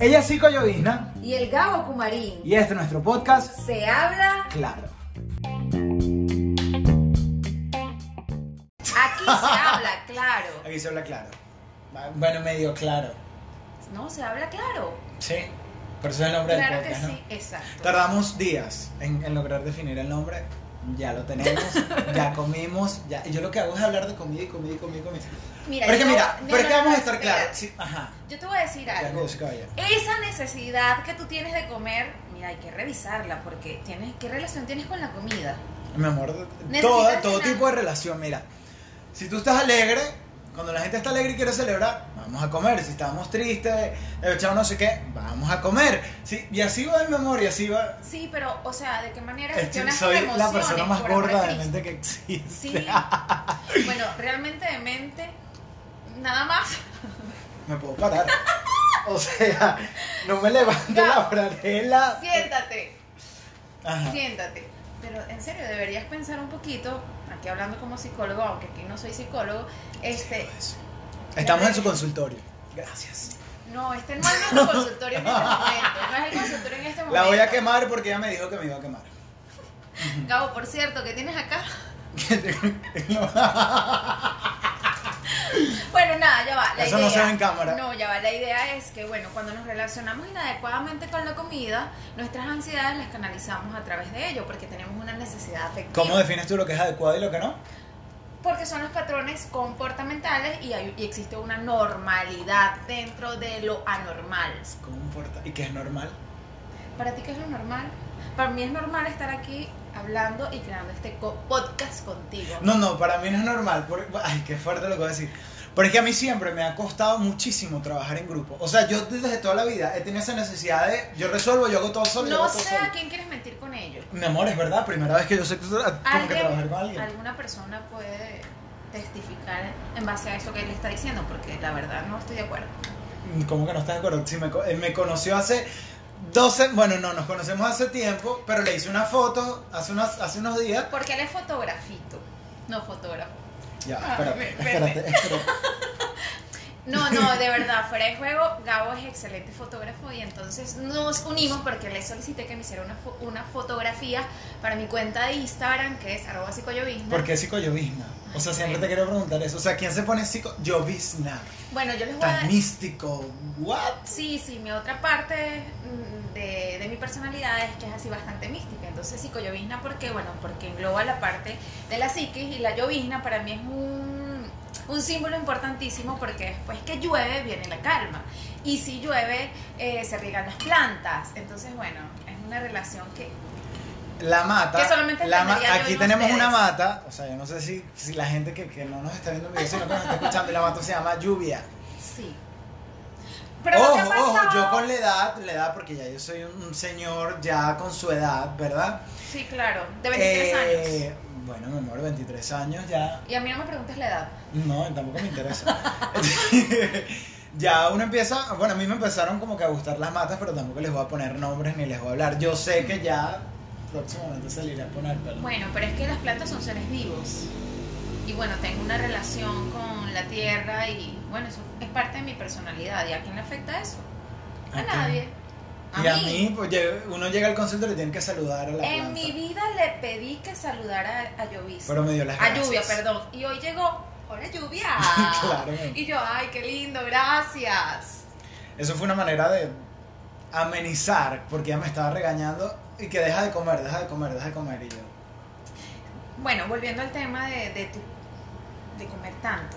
Ella es Cico Llovizna Y el Gabo Kumarín. y este es nuestro podcast Se habla, Claro. aquí se habla claro. Aquí se habla claro. Bueno, medio claro. No, se habla claro. Sí. Por eso es el nombre Claro del que podcast, sí, exacto. Tardamos días en, en lograr definir el nombre. Ya lo tenemos, ya comimos, ya. Yo lo que hago es hablar de comida y comida y comida y comida. Mira, pero es que mira, no, pero es que no, vamos a estar claros. Sí, ajá. Yo te voy a decir algo. Esa necesidad que tú tienes de comer, mira, hay que revisarla porque tienes qué relación tienes con la comida. Mi amor, todo llenar. tipo de relación, mira. Si tú estás alegre, cuando la gente está alegre y quiere celebrar, vamos a comer. Si estamos tristes, echado no sé qué, vamos a comer. Sí, y así va amor, y así va. Sí, pero, o sea, ¿de qué manera Es que gestionas soy tus la emociones persona más gorda de mente que existe. Sí. Bueno, realmente de mente, nada más. Me puedo parar. O sea, no me levanto la franela. Siéntate. Ajá. Siéntate. Pero en serio, deberías pensar un poquito, aquí hablando como psicólogo, aunque aquí no soy psicólogo, este, Estamos en su consultorio. Gracias. no, este no es nuestro consultorio en este momento, no es el consultorio en este momento. La voy a quemar porque ella me dijo que me iba a quemar. Gabo, por cierto, ¿qué tienes acá? Bueno, nada, ya va. La Eso idea, no se ve en cámara. No, ya va. La idea es que, bueno, cuando nos relacionamos inadecuadamente con la comida, nuestras ansiedades las canalizamos a través de ello, porque tenemos una necesidad afectiva. ¿Cómo defines tú lo que es adecuado y lo que no? Porque son los patrones comportamentales y, hay- y existe una normalidad dentro de lo anormal. ¿Y qué es normal? ¿Para ti qué es lo normal? Para mí es normal estar aquí hablando y creando este podcast contigo. No, no, para mí no es normal. Ay, qué fuerte lo que voy a decir. Pero es que a mí siempre me ha costado muchísimo trabajar en grupo. O sea, yo desde toda la vida he tenido esa necesidad de yo resuelvo, yo hago todo solo, yo No hago todo sé solo. a quién quieres mentir con ello. Mi amor, es verdad, primera vez que yo sé que tengo que ¿Alguien- trabajar con alguien. alguna persona puede testificar en base a eso que él está diciendo, porque la verdad no estoy de acuerdo. ¿Cómo que no estás de acuerdo? Si me, él me conoció hace 12, bueno, no, nos conocemos hace tiempo, pero le hice una foto hace, unas, hace unos días. Porque él es fotografito, no fotógrafo. Ya, Ah, espérate. No, no, de verdad, fuera de juego, Gabo es excelente fotógrafo y entonces nos unimos porque le solicité que me hiciera una, fo- una fotografía para mi cuenta de Instagram, que es arroba psicollovizna. ¿Por qué psicollovizna? O sea, siempre te quiero preguntar eso. O sea, ¿quién se pone psicollovizna? Bueno, yo les voy a Tan dar... místico. ¿What? Sí, sí, mi otra parte mm, de, de mi personalidad es que es así bastante mística. Entonces, psicollovizna, ¿por qué? Bueno, porque engloba la parte de la psiquis y la llovizna para mí es un, un símbolo importantísimo porque después que llueve viene la calma. Y si llueve, eh, se riegan las plantas. Entonces, bueno, es una relación que... La mata. Que solamente la ma- Aquí tenemos ustedes. una mata. O sea, yo no sé si, si la gente que, que no nos está viendo en video, sino que nos está escuchando, y la mata se llama lluvia. Sí. Pero ¿no te ha ojo, ojo, yo con la edad, la edad, porque ya yo soy un, señor ya con su edad, ¿verdad? Sí, claro, de 23 años. Eh, Bueno, mi amor, 23 años ya. Y a mí no me preguntes la edad. No, tampoco me interesa. ya uno empieza, bueno, a mí me empezaron como que a gustar las matas, pero tampoco les voy a poner nombres ni les voy a hablar. Yo sé que ya próximamente a poner, pero... Bueno, pero es que las plantas son seres vivos. Y bueno, tengo una relación con la tierra y bueno, eso es parte de mi personalidad. ¿Y a quién le afecta eso? A nadie. A y a mí, pues uno llega al concierto y le tiene que saludar a la En planta. mi vida le pedí que saludara a Llovis. Pero me dio las A gracias. lluvia, perdón. Y hoy llegó, hola lluvia. Claro. Y yo, ay, qué lindo, gracias. Eso fue una manera de amenizar, porque ella me estaba regañando y que deja de comer, deja de comer, deja de comer. Y yo, Bueno, volviendo al tema de, de, tu, de comer tanto,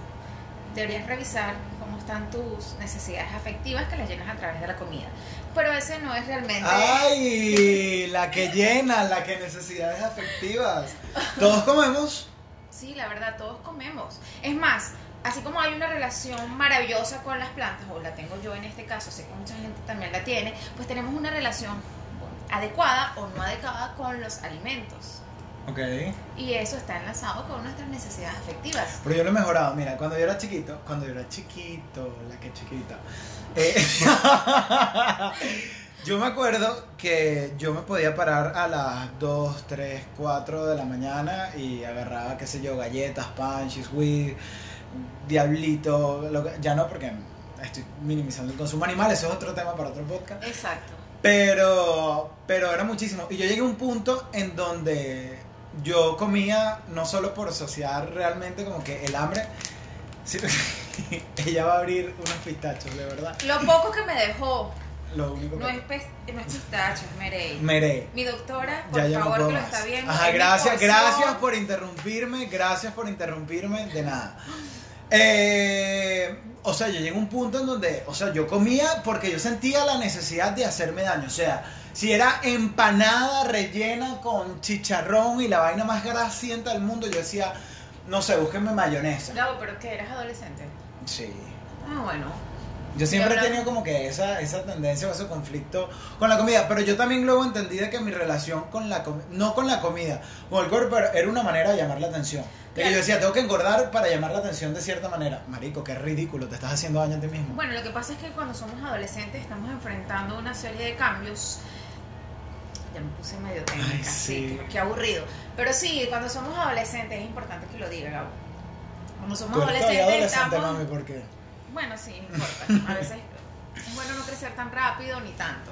deberías revisar cómo están tus necesidades afectivas que las llenas a través de la comida. Pero ese no es realmente... ¡ay! La que llena, la que necesidades afectivas. Todos comemos. Sí, la verdad, todos comemos. Es más, así como hay una relación maravillosa con las plantas, o la tengo yo en este caso, sé que mucha gente también la tiene, pues tenemos una relación adecuada o no adecuada con los alimentos. Ok. Y eso está enlazado con nuestras necesidades afectivas. Pero yo lo he mejorado. Mira, cuando yo era chiquito, cuando yo era chiquito, la que chiquita. eh, yo me acuerdo que yo me podía parar a las 2, 3, 4 de la mañana y agarraba, qué sé yo, galletas, pan, cheese diablito, lo que- ya no porque estoy minimizando el consumo animal, eso es otro tema para otro podcast. Exacto. Pero, pero era muchísimo. Y yo llegué a un punto en donde yo comía no solo por asociar realmente como que el hambre, sino ella va a abrir unos pistachos, de verdad. Lo poco que me dejó Lo único que... no es, no es pistacho, es merey. Meré. Mi doctora, por Ya favor, que lo está viendo. Ajá, gracias, gracias por interrumpirme, gracias por interrumpirme, de nada. Eh, o sea, yo llegué a un punto en donde, o sea, yo comía porque yo sentía la necesidad de hacerme daño. O sea, si era empanada rellena con chicharrón y la vaina más grasienta del mundo, yo decía, no sé, búsquenme mayonesa. Gabo, pero que eras adolescente. Sí. Ah, bueno. Yo siempre he tenido como que esa, esa tendencia o ese conflicto con la comida, pero yo también luego entendí de que mi relación con la comida, no con la comida, con el cuerpo era- era una manera de llamar la atención. De que yo decía, tengo que engordar para llamar la atención de cierta manera. Marico, qué ridículo, te estás haciendo daño a ti mismo. Bueno, lo que pasa es que cuando somos adolescentes estamos enfrentando una serie de cambios. Ya me puse medio técnica, Ay, sí, qué, qué aburrido. Pero sí, cuando somos adolescentes es importante que lo diga, Gabo. Cuando somos Tú eres todavía adolescentes adolescente, estamos... mami, ¿por qué? Bueno, sí, no importa. A veces es bueno no crecer tan rápido ni tanto.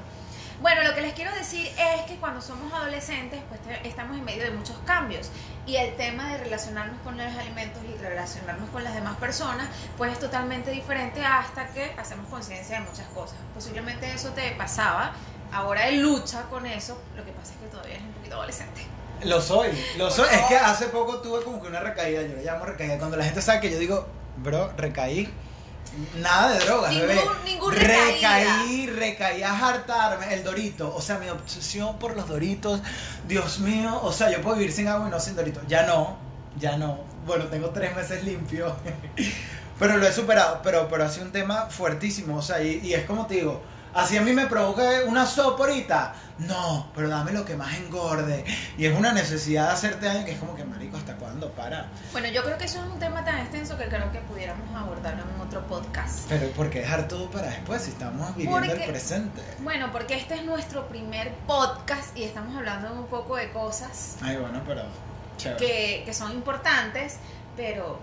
Bueno, lo que les quiero decir es que cuando somos adolescentes, pues estamos en medio de muchos cambios. Y el tema de relacionarnos con los alimentos y relacionarnos con las demás personas, pues es totalmente diferente hasta que hacemos conciencia de muchas cosas. Posiblemente eso te pasaba, ahora él lucha con eso, lo que pasa es que todavía eres un poquito adolescente. Lo soy, lo soy. Es que hace poco tuve como que una recaída, yo le llamo recaída. Cuando la gente sabe que yo digo, bro, recaí. Nada de drogas, Ningún- bebé. ningún recaí, recaí a hartarme. El dorito, o sea, mi obsesión por los doritos. Dios mío, o sea, yo puedo vivir sin agua y no sin doritos. Ya no, ya no. Bueno, tengo tres meses limpio. pero lo he superado, pero, pero ha sido un tema fuertísimo. O sea, y, y es como te digo, así a mí me provoca una sopa ahorita. No, pero dame lo que más engorde. Y es una necesidad de hacerte daño que es como que, marico, ¿hasta cuándo? Para. Bueno, yo creo que eso es un tema tan extenso que creo que pudiéramos abordarlo en otro podcast. Pero ¿por qué dejar todo para después si estamos viviendo el presente? Bueno, porque este es nuestro primer podcast y estamos hablando un poco de cosas Ay, bueno, pero que, que son importantes, pero,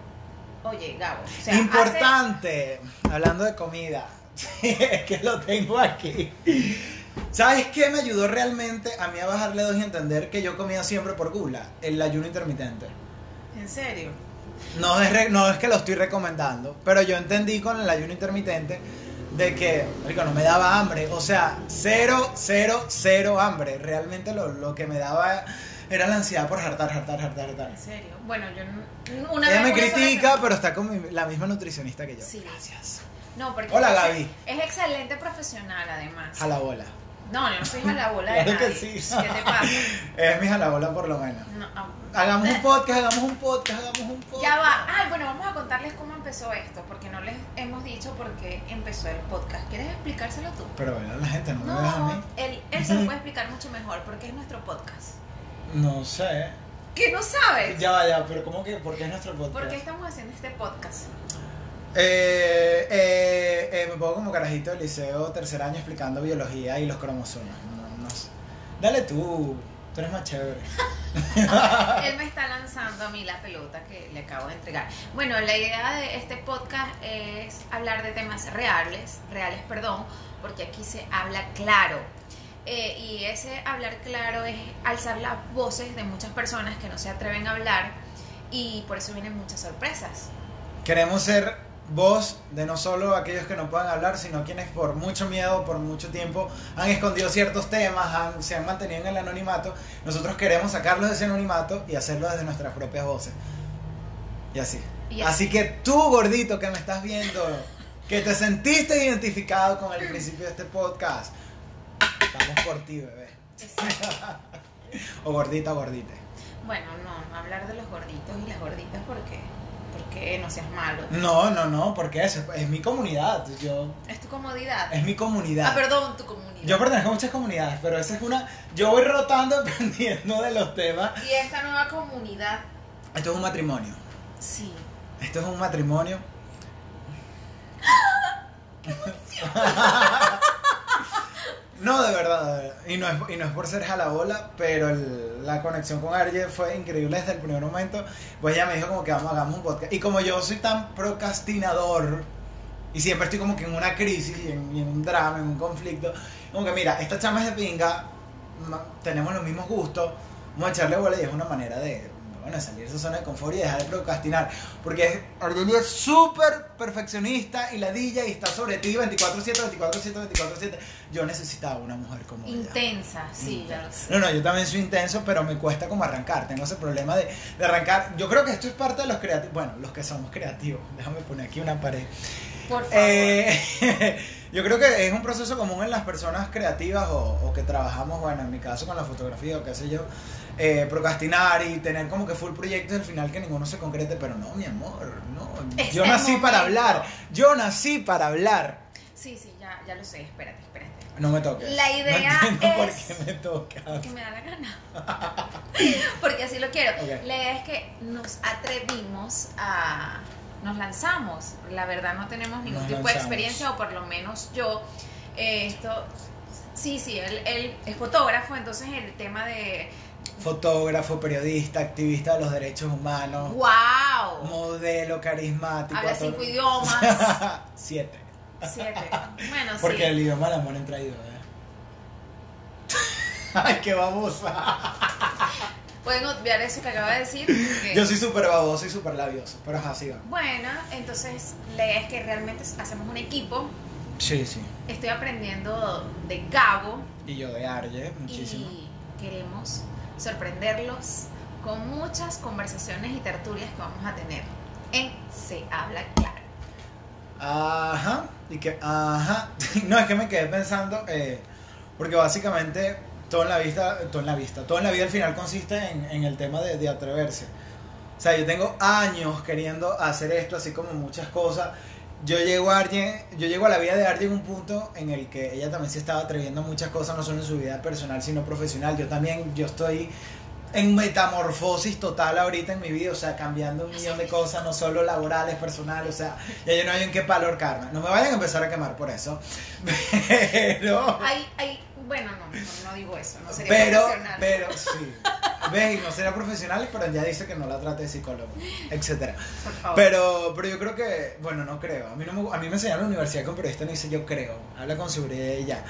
oye, Gabo, o sea, Importante, hablando de comida, es que lo tengo aquí. ¿Sabes qué me ayudó realmente a mí a bajarle dos y entender que yo comía siempre por gula? El ayuno intermitente. en serio. No es, re- no es que lo estoy recomendando, pero yo entendí con el ayuno intermitente de que, marico, no me daba hambre. O sea, cero, cero, cero hambre. Realmente lo, lo que me daba era la ansiedad por hartar, hartar, hartar, hartar. En serio. Bueno, yo una Ella me vez sola critica, pero está con mi- la misma nutricionista que yo. Sí. Gracias. No, porque Hola, Gaby. Es excelente profesional, además. A la bola. No, yo no soy a la bola de Claro que nadie. sí. ¿Qué te pasa? Es mi jalabola por lo menos. No, ah, Hagamos un podcast, hagamos un podcast, hagamos un podcast. Ya va. Ay, bueno, vamos a contarles cómo empezó esto, porque no les hemos dicho por qué empezó el podcast. ¿Quieres explicárselo tú? Pero bueno, la gente no me deja a No, mí. él, él se lo puede explicar mucho mejor, porque es nuestro podcast. No sé. ¿Qué no sabes? Ya va, ya, pero ¿cómo que? ¿Por qué es nuestro podcast? ¿Por qué estamos haciendo este podcast? Eh, eh, eh, me pongo como carajito del liceo tercer año explicando biología y los cromosomas. No, no sé. Dale tú, tú eres más chévere. Él me está lanzando a mí la pelota que le acabo de entregar. Bueno, la idea de este podcast es hablar de temas reales, reales, perdón, porque aquí se habla claro. Y ese hablar claro es alzar las voces de muchas personas que no se atreven a hablar y por eso vienen muchas sorpresas. Queremos ser voz de no solo aquellos que no puedan hablar, sino quienes por mucho miedo, por mucho tiempo han escondido ciertos temas, han- se han mantenido en el anonimato. Nosotros queremos sacarlos de ese anonimato y hacerlo desde nuestras propias voces. Y así. Y así. que tú, gordito, que me estás viendo, que te sentiste identificado con el principio de este podcast, vamos por ti, bebé. O gordita o gordite. Bueno, no, no hablar de los gorditos y las gorditas porque, porque no seas malo. No, no, no, porque es, es mi comunidad. Yo, Es tu comodidad. es mi comunidad. Ah, perdón, tu comunidad. Yo pertenezco a muchas comunidades, pero esa es una. Yo voy rotando dependiendo de los temas. Y esta nueva comunidad, Esto es un matrimonio. sí. Esto es un matrimonio. no, No, de verdad, de verdad. Y no es, y no es por ser jalabola, pero el- la conexión con Arje fue increíble desde el primer momento. Pues ella me dijo como que vamos, hagamos un podcast. Y como yo soy tan procrastinador y siempre estoy como que en una crisis y en, un drama, en un conflicto, como que mira, esta chama es de pinga, tenemos los mismos gustos, vamos a echarle bola y es una manera de, bueno, salir de esa zona de confort y dejar de procrastinar. Porque Argelia es súper perfeccionista y ladilla y está sobre ti 24-7, 24-7, 24-7. Yo necesitaba una mujer como ella. Intensa, sí, ya lo sé. No, no, yo también soy intenso, pero me cuesta como arrancar. Tengo ese problema de, de arrancar. Yo creo que esto es parte de los creativos. Bueno, los que somos creativos. Déjame poner aquí una pared. Por favor. Eh, yo creo que es un proceso común en las personas creativas o, o que trabajamos, bueno, en mi caso con la fotografía o qué sé yo, eh, procrastinar y tener como que full proyectos al final que ninguno se concrete, pero no, mi amor, no. Es yo nací para hablar, yo nací para hablar. Sí, sí, ya, ya lo sé, espérate, espérate. No me toques. La idea no entiendo por es- qué me tocas. Que me da la gana. Porque así lo quiero. La idea es que nos atrevimos a. Nos lanzamos. La verdad, no tenemos ningún Nos tipo de experiencia, o por lo menos yo. eh, esto. Sí, sí, él, él es fotógrafo, entonces el tema de. Fotógrafo, periodista, activista de los derechos humanos, ¡Wow! modelo carismático. Habla todo- cinco idiomas. Siete. Siete. Bueno, Porque sí. el idioma del amor en ¿eh? Ay, qué babosa. Pueden obviar eso que acaba de decir. porque- Yo soy súper baboso y súper labioso, pero es así, va. Bueno, entonces la idea es que realmente hacemos un equipo. Sí, sí. Estoy aprendiendo de Gabo Y yo de Arje, muchísimo. y queremos sorprenderlos con muchas conversaciones y tertulias que vamos a tener en Se Habla Claro. Ajá. Y que, ajá. No, es que me quedé pensando, eh, porque básicamente todo en la vista, todo en la vista, todo en la vida al final consiste en, en el tema de, de atreverse. O sea, yo tengo años queriendo hacer esto, así como muchas cosas. Yo llego a Arjen, yo llego a la vida de Arjen en un punto en el que ella también se estaba atreviendo a muchas cosas, no solo en su vida personal, sino profesional. Yo también, yo estoy en metamorfosis total ahorita en mi vida, o sea, cambiando un millón de cosas, no solo laborales, personales, o sea, ya yo no hay en qué calor No me vayan a empezar a quemar por eso. Pero, Hay, hay, bueno, no, no, no digo eso, no sería pero, profesional. pero, sí. ¿Ves? Y no sería profesional, pero ella dice que no la trate de psicólogo, etcétera. Por favor. Pero, pero yo creo que, bueno, no creo. A mí, no me, a mí me enseñaron en la universidad que un periodista no dice yo creo. Habla con seguridad y ya.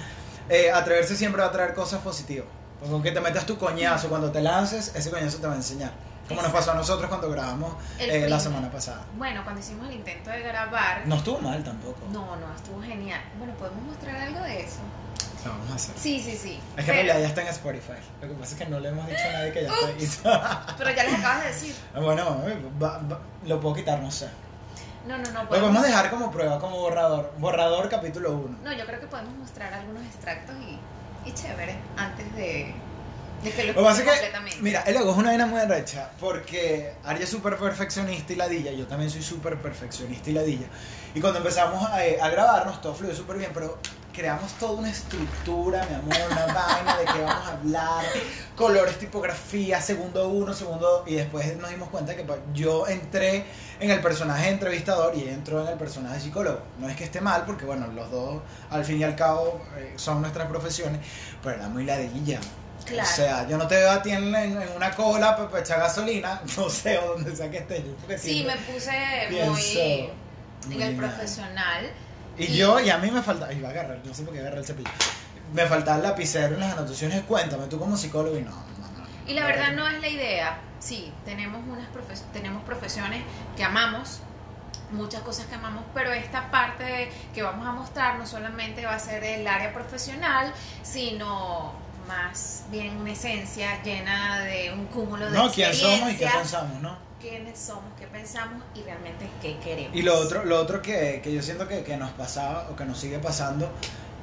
Eh, atreverse siempre va a traer cosas positivas. Porque aunque te metas tu coñazo cuando te lances, ese coñazo te va a enseñar. Como nos pasó a nosotros cuando grabamos eh, la semana pasada. Bueno, cuando hicimos el intento de grabar, No estuvo mal tampoco. no, no, estuvo genial. Bueno, ¿podemos mostrar algo de eso? Lo vamos a hacer. Sí, sí, sí. Es que en realidad ya está en Spotify. Lo que pasa es que no le hemos dicho a nadie que ya está. pero ya les acabas de decir. bueno, eh, va- va- lo puedo quitar, no sé. No, no, no. Lo podemos dejar como prueba, como borrador. Borrador capítulo 1. No, yo creo que podemos mostrar algunos extractos y, y chévere antes de, de que lo pasa escuchen que, completamente. mira, el ego es una vaina muy recha porque Ari es súper perfeccionista y ladilla, yo también soy súper perfeccionista y ladilla. Y cuando empezamos a, a grabarnos, todo fluyó súper bien, pero creamos toda una estructura, mi amor, una vaina de qué vamos a hablar, colores, tipografía, segundo uno, segundo dos, y después nos dimos cuenta que pues, yo entré en el personaje de entrevistador y entró en el personaje de psicólogo. No es que esté mal, porque bueno, los dos al fin y al cabo eh, son nuestras profesiones, pero era muy ladilla. Claro. O sea, yo no te veo a ti en, en- en una cola para echar gasolina, no sé, o donde sea que estés. sí, me puse muy muy en el mal. profesional. Y yo, y a mí me falta, iba a agarrar, no sé por qué agarré el cepillo. Me faltaba el lapicero en las anotaciones, cuéntame, tú como psicólogo y no, no, no. Y la verdad no es la idea. Sí, tenemos unas profes- tenemos profesiones que amamos, muchas cosas que amamos, pero esta parte que vamos a mostrar no solamente va a ser el área profesional, sino más bien una esencia llena de un cúmulo de No, quién somos y qué pensamos, ¿no? Quiénes somos, qué pensamos y realmente qué queremos. Y lo otro, lo otro que, que yo siento que, que nos pasaba o que nos sigue pasando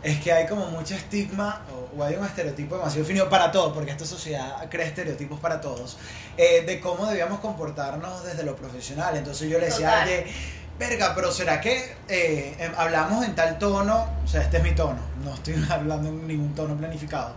es que hay como mucho estigma o, o hay un estereotipo demasiado definido para todos, porque esta sociedad crea estereotipos para todos, eh, de cómo debíamos comportarnos desde lo profesional. Entonces yo le decía, oye, verga, pero ¿será que eh, em, hablamos en tal tono? O sea, este es mi tono, no estoy hablando en ningún tono planificado.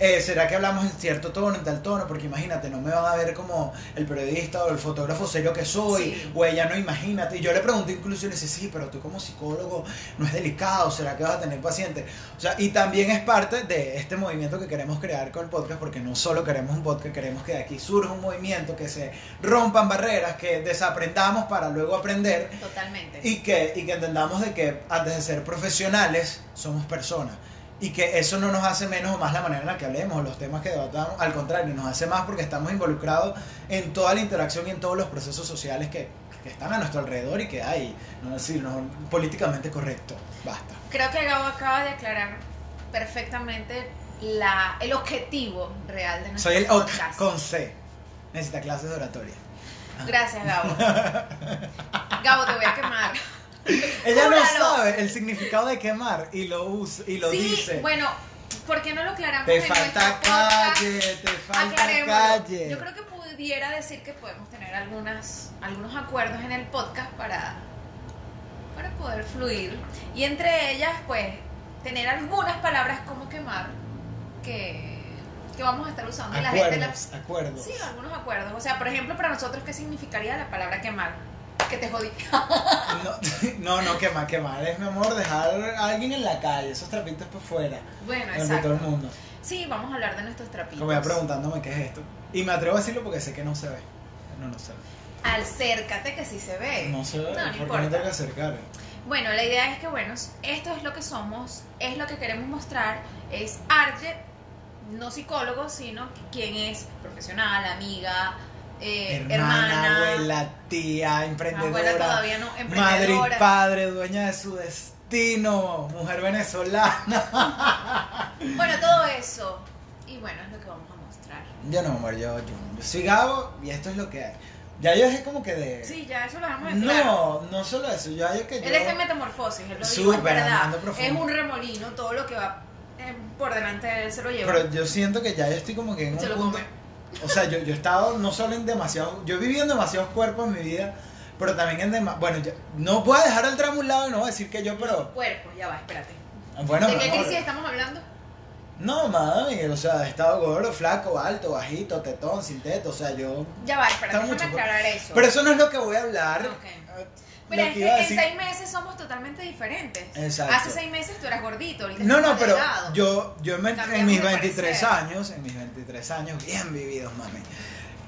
Eh, ¿Será que hablamos en cierto tono, en tal tono? Porque imagínate, no me van a ver como el periodista o el fotógrafo serio que soy, Sí. o ella no, imagínate. Y yo le pregunté incluso y le dije, sí, pero tú como psicólogo no es delicado, ¿será que vas a tener paciente? O sea, y también es parte de este movimiento que queremos crear con el podcast, porque no solo queremos un podcast, queremos que de aquí surja un movimiento, que se rompan barreras, que desaprendamos para luego aprender Totalmente. y que, y que entendamos de que antes de ser profesionales somos personas y que eso no nos hace menos o más la manera en la que hablemos, los temas que debatamos, al contrario, nos hace más porque estamos involucrados en toda la interacción y en todos los procesos sociales que, que están a nuestro alrededor y que hay, no decir, no, políticamente correcto, basta. Creo que Gabo acaba de aclarar perfectamente la, el objetivo real de nuestro Soy el podcast. con C, necesita clases de oratoria. Gracias, Gabo. Gabo, te voy a quemar. Ella no sabe el significado de quemar y lo usa y lo sí, dice. bueno, ¿por qué no lo aclaramos te en falta podcast? calle, te falta calle. Yo creo que pudiera decir que podemos tener algunas, algunos acuerdos en el podcast para, para poder fluir. Y entre ellas, pues, tener algunas palabras como quemar que, que vamos a estar usando. y la gente la- Acuerdos, acuerdos. Sí, algunos acuerdos. O sea, por ejemplo, para nosotros, ¿qué significaría la palabra quemar? Que te jodí. No, no, no, quemar, quemar es, mi amor, dejar a alguien en la calle, esos trapitos por fuera, Bueno, exacto. todo el mundo. Sí, vamos a hablar de nuestros trapitos. Como ya preguntándome qué es esto. Y me atrevo a decirlo porque sé que no se ve. No, no se ve. Acércate que sí se ve. No se ve, No, no importa. tengo que acercar. Bueno, la idea es que, bueno, esto es lo que somos, es lo que queremos mostrar, es Arje, no psicólogo, sino quien es profesional, amiga, eh, hermana, hermana, abuela, tía, emprendedora, todavía no, madre y emprendedora. padre, dueña de su destino, mujer venezolana. Bueno, todo eso. Y bueno, es lo que vamos a mostrar. Yo no, amor, yo, yo, yo soy Gabo y esto es lo que hay. Ya yo dejé como que de... Sí, ya eso lo dejamos en claro. No, no solo eso, ya yo que yo... Él está en metamorfosis, él lo dijo, es verdad. Es un remolino, todo lo que va eh, por delante de él se lo lleva. Pero yo siento que ya yo estoy como que en un se lo punto... come. O sea, yo, yo he estado no solo en demasiado... Yo he vivido en demasiados cuerpos en mi vida, pero también en demasiado... Bueno, yo- no voy a dejar el drama a un lado y no voy a decir que yo, pero... Cuerpo, ya va, espérate. Bueno, ¿De qué crisis estamos hablando? No, mami, o sea, he estado gordo, flaco, alto, bajito, tetón, sin teto, o sea, yo... Ya va, espérate, déjame mucho, aclarar eso. Pero eso no es lo que voy a hablar. Ok. Lo es que en decir- seis meses somos totalmente diferentes. Exacto. Hace seis meses tú eras gordito, ahorita No, no, pero delgado. yo, yo me- en mis de 23 parecer. años, en mis 23 años, bien vividos, mami.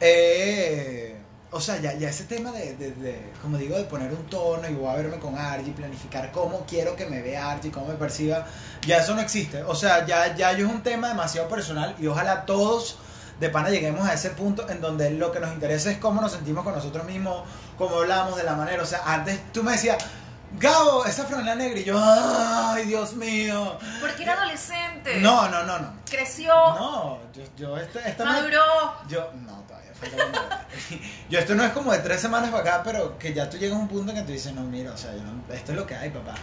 eh, o sea, ya, ya ese tema de, de- de, como digo, de poner un tono y voy a verme con Argy, planificar cómo quiero que me vea Argy, cómo me perciba, ya eso no existe. O sea, ya, ya yo es un tema demasiado personal y ojalá todos de pana lleguemos a ese punto en donde lo que nos interesa es cómo nos sentimos con nosotros mismos, cómo hablamos de la manera. O sea, antes tú me decías, Gabo, esa franela negra y yo, ay, Dios mío. Porque era adolescente. No, no, no, no. Creció, No, yo, yo esta, esta no maduró. yo, no, todavía falta. Yo esto no es como de tres semanas para acá, pero que ya tú llegas a un punto en que tú dices, no, mira, o sea, yo no- esto es lo que hay, papá.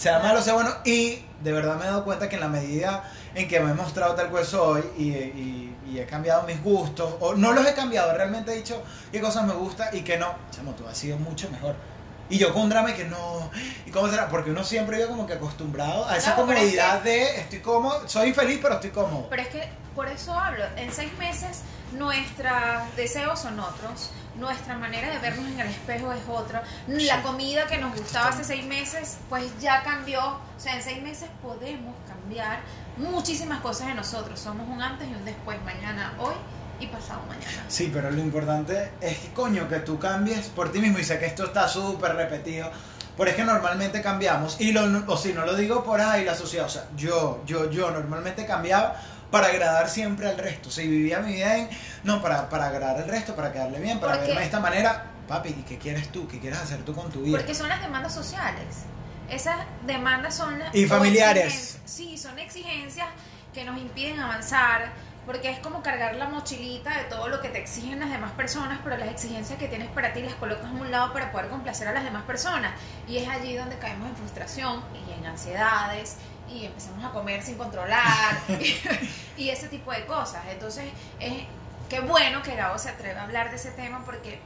Sea malo, sea bueno. Y de verdad me he dado cuenta que en la medida en que me he mostrado tal cual soy y, y- y he cambiado mis gustos, o no los he cambiado, realmente he dicho qué cosas me gustan y qué no, chamo, tú has sido mucho mejor. Y yo con un drama y que no, ¿y cómo será? Porque uno siempre vive como que acostumbrado a esa No, pero es comodidad de estoy cómodo, soy infeliz, pero estoy cómodo. Pero es que por eso hablo. En seis meses nuestros deseos son otros, nuestra manera de vernos en el espejo es otra. La comida que nos gustaba hace seis meses, pues ya cambió. O sea, en seis meses podemos cambiar muchísimas cosas de nosotros. Somos un antes y un después, mañana, hoy y pasado mañana. Sí, pero lo importante es que, coño, que tú cambies por ti mismo. Y sé que esto está súper repetido. Pero es que normalmente cambiamos. Y lo, o si no lo digo por ahí, la sociedad. O sea, yo, yo, yo normalmente cambiaba para agradar siempre al resto. Si vivía mi vida en, no, para, para agradar al resto, para quedarle bien, para verme de esta manera. Papi, ¿y qué quieres tú? ¿Qué quieres hacer tú con tu vida? Porque son las demandas sociales. Esas demandas son las... Y o familiares. Sí, son exigencias que nos impiden avanzar, porque es como cargar la mochilita de todo lo que te exigen las demás personas, pero las exigencias que tienes para ti las colocas a un lado para poder complacer a las demás personas. Y es allí donde caemos en frustración y en ansiedades y empezamos a comer sin controlar y, y ese tipo de cosas. Entonces, es qué bueno que Gabo se atreva a hablar de ese tema porque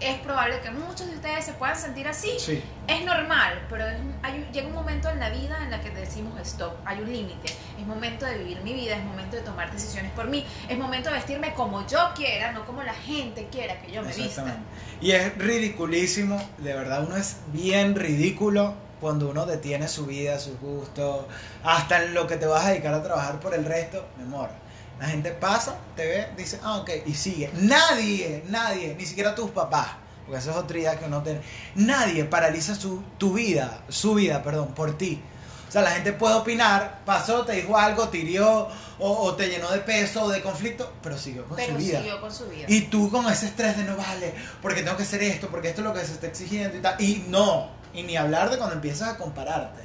es probable que muchos de ustedes se puedan sentir así. Sí. Es normal, pero es- hay un- llega un momento en la vida en la que decimos stop, hay un límite. Es momento de vivir mi vida, es momento de tomar decisiones por mí, es momento de vestirme como yo quiera, no como la gente quiera que yo me vista. Y es ridiculísimo, de verdad, uno es bien ridículo cuando uno detiene su vida, sus gustos, hasta en lo que te vas a dedicar a trabajar por el resto, mi amor. La gente pasa, te ve, dice, ah, ok, y sigue. Nadie, nadie, ni siquiera tus papás, porque eso es otra idea que uno tiene. Nadie paraliza su, tu vida, su vida, perdón, por ti. O sea, la gente puede opinar, pasó, te dijo algo, te hirió, o, o te llenó de peso o de conflicto, pero siguió con Pero su vida. siguió con su vida. Y tú con ese estrés de no vale, porque tengo que hacer esto, porque esto es lo que se está exigiendo y tal. Y no, y ni hablar de cuando empiezas a compararte.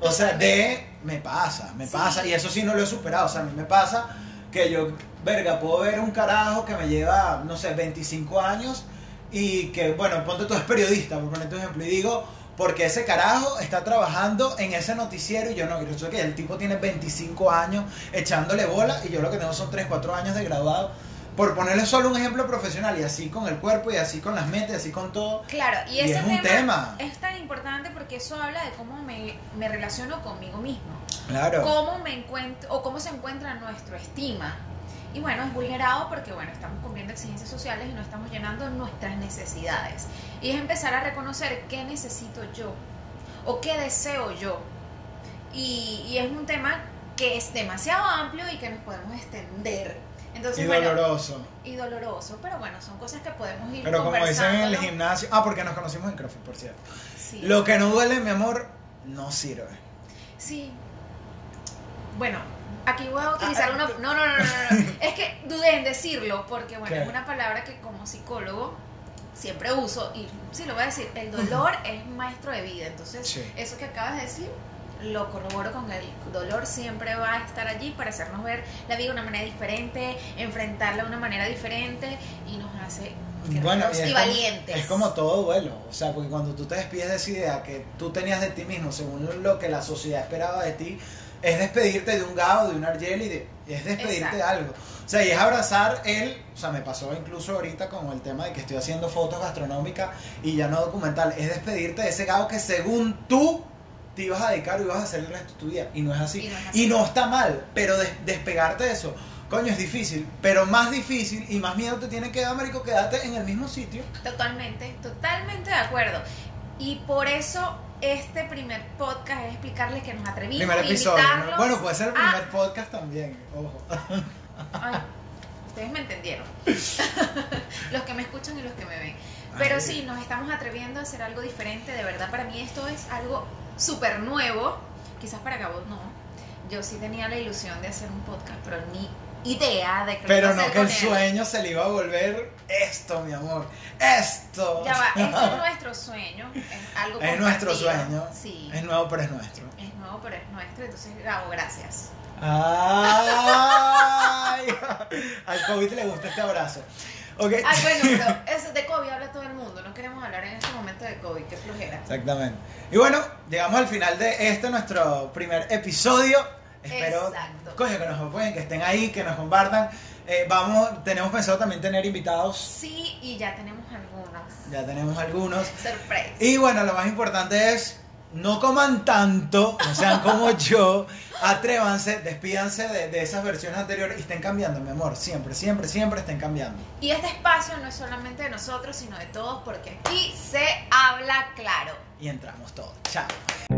O sea, de me pasa, me Sí. pasa, y eso sí no lo he superado. O sea, a mí me pasa que yo, verga, puedo ver un carajo que me lleva, no sé, 25 años y que, bueno, ponte tú es periodista, por ponerte un ejemplo, y digo, porque ese carajo está trabajando en ese noticiero y yo no, yo que el tipo tiene 25 años echándole bola y yo lo que tengo son 3, 4 años de graduado. Por ponerle solo un ejemplo profesional y así con el cuerpo y así con las metas y así con todo. Claro, y Y ese es un tema. es tan importante porque eso habla de cómo me, me relaciono conmigo mismo. Claro. cómo me encuentro o cómo se encuentra nuestra estima. Y bueno, es vulnerado porque bueno, estamos cumpliendo exigencias sociales y no estamos llenando nuestras necesidades. Y es empezar a reconocer qué necesito yo o qué deseo yo. Y, y es un tema que es demasiado amplio y que nos podemos extender. Entonces, Y bueno, doloroso. y doloroso, pero bueno, son cosas que podemos ir Pero como dicen en el gimnasio. Ah, porque nos conocimos en CrossFit, por cierto. Sí. Lo que no duele, mi amor, no sirve. Sí. Bueno, aquí voy a utilizar Ah, una... ah, No, no, no, no, no, no. Es que dudé en decirlo porque, bueno, ¿Qué? es una palabra que como psicólogo siempre uso y sí lo voy a decir, el dolor es maestro de vida. Entonces, Sí. eso que acabas de decir lo corroboro con el dolor siempre va a estar allí para hacernos ver la vida de una manera diferente, enfrentarla de una manera diferente y nos hace Bueno, y como- valientes. es como todo duelo. O sea, porque cuando tú te despides de esa idea que tú tenías de ti mismo, según lo que la sociedad esperaba de ti, es despedirte de un Gao, de un Argeli, de, es despedirte de algo. O sea, y es abrazar el, o sea, me pasó incluso ahorita con el tema de que estoy haciendo fotos gastronómicas y ya no documental, es despedirte de ese Gao que según tú te ibas a dedicar o ibas a hacer el resto de tu vida. Y no es así. Y no es así. Y no está mal, pero des- despegarte de eso, coño, es difícil. Pero más difícil y más miedo te tiene que dar, marico, quedarte en el mismo sitio. Totalmente, totalmente de acuerdo. Y por eso este primer podcast es explicarles que nos atrevimos Primer episodio. Bueno, puede ser el a- primer podcast también, ojo. Ay, ustedes me entendieron. los que me escuchan y los que me ven. Pero Ay. sí, nos estamos atreviendo a hacer algo diferente. De verdad, para mí esto es algo súper nuevo. Quizás para Gabo no. Yo sí tenía la ilusión de hacer un podcast, pero ni idea de que Pero no que el sueño se le iba a volver esto, mi amor. Esto. Ya va, esto es nuestro sueño. Es algo Es nuestro sueño. Sí. Es nuevo, pero es nuestro. Es nuevo, pero es nuestro. Entonces, Gabo, gracias. Al COVID le gusta este abrazo. Ok. Ay, bueno, pero eso de COVID habla todo el mundo. No queremos hablar en este momento de COVID. Qué flojera. Exactamente. Y bueno, llegamos al final de este nuestro primer episodio. Espero, Exacto. coño, que nos apoyen, que estén ahí, que nos compartan. Eh, vamos, tenemos pensado también tener invitados. Sí, y ya tenemos algunos. Ya tenemos algunos. Sorpresa. Y bueno, lo más importante es no coman tanto, no sean como yo, atrévanse, despídanse de, de esas versiones anteriores y estén cambiando, mi amor, siempre, siempre, siempre estén cambiando. Y este espacio no es solamente de nosotros, sino de todos, porque aquí se habla claro. Y entramos todos. Chao.